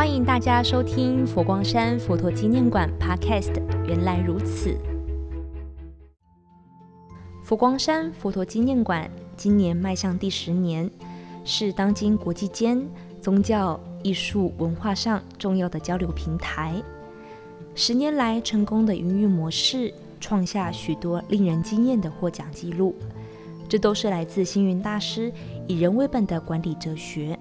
欢迎大家收听佛光山佛陀纪念馆 Podcast。原来如此，佛光山佛陀纪念馆今年迈向第十年，是当今国际间宗教、艺术、文化上重要的交流平台。十年来成功的营运模式，创下许多令人惊艳的获奖记录。这都是来自星云大师以人为本的管理哲学。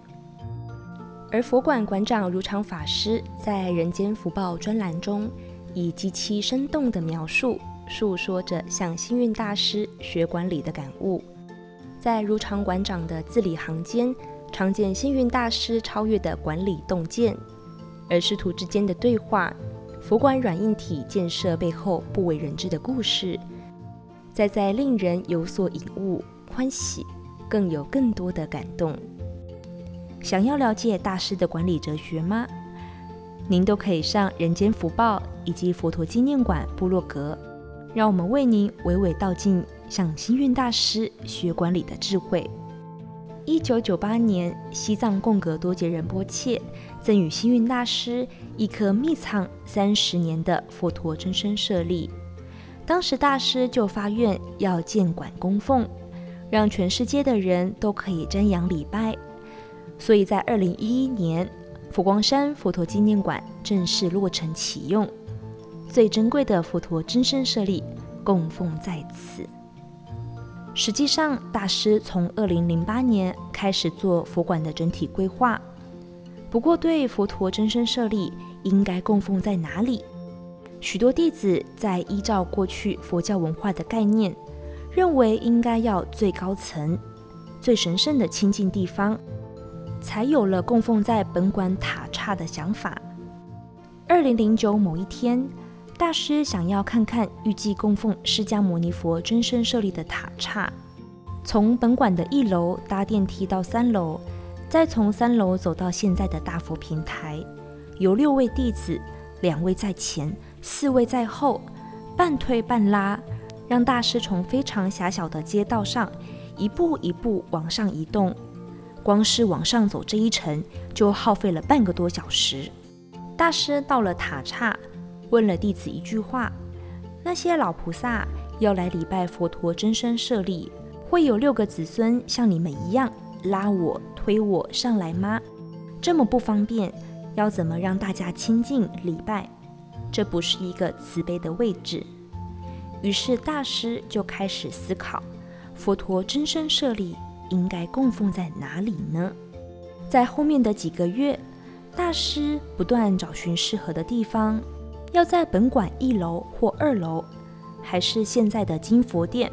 而佛馆馆长如常法师在《人间福报》专栏中，以极其生动的描述，述说着向星云大师学管理的感悟。在如常馆长的字里行间，常见星云大师超越的管理洞见，而师徒之间的对话，佛馆软硬体建设背后不为人知的故事，再在令人有所领悟、欢喜，更有更多的感动。想要了解大师的管理哲学吗？您都可以上人间福报以及佛陀纪念馆部落格，让我们为您娓娓道尽向星云大师学管理的智慧。一九九八年，西藏贡格多杰仁波切赠予星云大师一颗秘藏三十年的佛陀真身舍利，当时大师就发愿要建馆供奉，让全世界的人都可以瞻仰礼拜。所以在二零一一年，佛光山佛陀纪念馆正式落成启用，最珍贵的佛陀真身舍利供奉在此。实际上，大师从二零零八年开始做佛馆的整体规划。不过，对佛陀真身舍利应该供奉在哪里，许多弟子在依照过去佛教文化的概念，认为应该要最高层、最神圣的清净地方。才有了供奉在本馆塔刹的想法。二零零九某一天，大师想要看看预计供奉释迦牟尼佛真身舍利的塔刹，从本馆的一楼搭电梯到三楼，再从三楼走到现在的大佛平台，由六位弟子，两位在前，四位在后，半推半拉，让大师从非常狭小的街道上一步一步往上移动。光是往上走这一程，就耗费了半个多小时。大师到了塔刹，问了弟子一句话：“那些老菩萨要来礼拜佛陀真身舍利，会有六个子孙像你们一样拉我、推我上来吗？这么不方便，要怎么让大家亲近礼拜？这不是一个慈悲的位置。”于是大师就开始思考佛陀真身舍利。应该供奉在哪里呢？在后面的几个月，大师不断找寻适合的地方，要在本馆一楼或二楼，还是现在的金佛殿，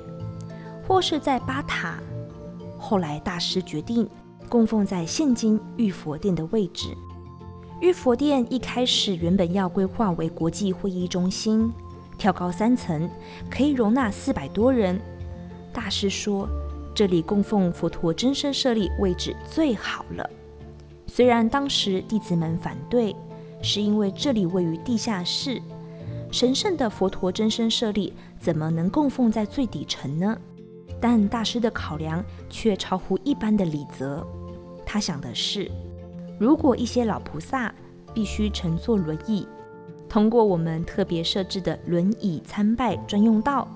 或是在八塔。后来大师决定供奉在现今玉佛殿的位置。玉佛殿一开始原本要规划为国际会议中心，挑高三层，可以容纳四百多人。大师说。这里供奉佛陀真身舍利位置最好了。虽然当时弟子们反对，是因为这里位于地下室，神圣的佛陀真身舍利怎么能供奉在最底层呢？但大师的考量却超乎一般的礼则。他想的是，如果一些老菩萨必须乘坐轮椅，通过我们特别设置的轮椅参拜专用道，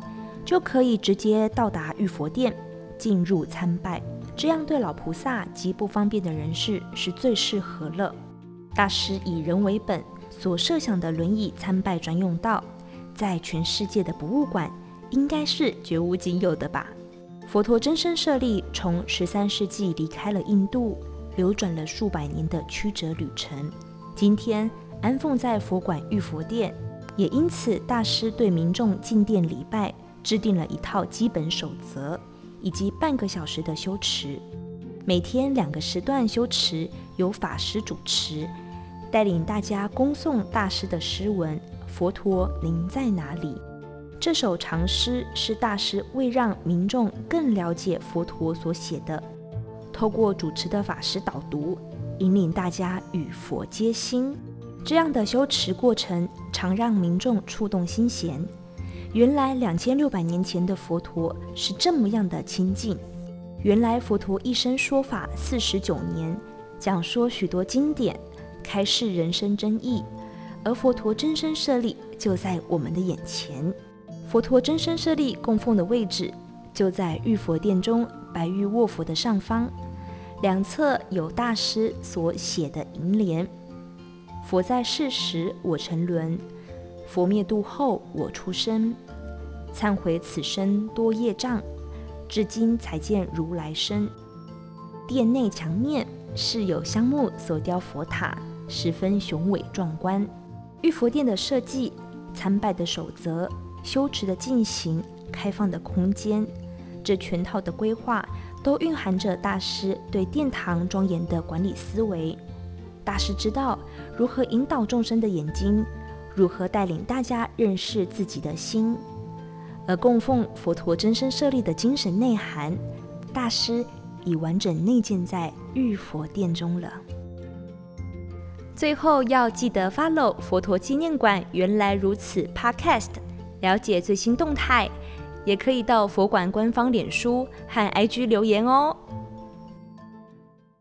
就可以直接到达玉佛殿。进入参拜，这样对老菩萨及不方便的人士是最适合了。大师以人为本，所设想的轮椅参拜专用道，在全世界的博物馆应该是绝无仅有的吧？佛陀真身舍利从十三世纪离开了印度，流转了数百年的曲折旅程，今天安奉在佛馆玉佛殿，也因此大师对民众进殿礼拜制定了一套基本守则。以及半个小时的修持，每天两个时段修持，由法师主持，带领大家恭诵大师的诗文《佛陀，您在哪里》。这首长诗是大师为让民众更了解佛陀所写的，透过主持的法师导读，引领大家与佛接心。这样的修持过程，常让民众触动心弦。原来两千六百年前的佛陀是这么样的清净。原来佛陀一生说法四十九年，讲说许多经典，开示人生真意，而佛陀真身舍利就在我们的眼前。佛陀真身舍利供奉的位置就在玉佛殿中白玉卧佛的上方，两侧有大师所写的楹联：“佛在世时我沉沦，佛灭度后我出生，忏悔此生多业障，至今才见如来身。”殿内墙面是有香木所雕佛塔，十分雄伟壮观。玉佛殿的设计、参拜的守则、修持的进行、开放的空间，这全套的规划都蕴含着大师对殿堂庄严的管理思维。大师知道如何引导众生的眼睛，如何带领大家认识自己的心，而供奉佛陀真身舍利的精神内涵，大师。已完整内建在玉佛殿中了。最后要记得 follow 佛陀纪念馆原来如此 Podcast，了解最新动态，也可以到佛馆官方脸书和 IG 留言哦。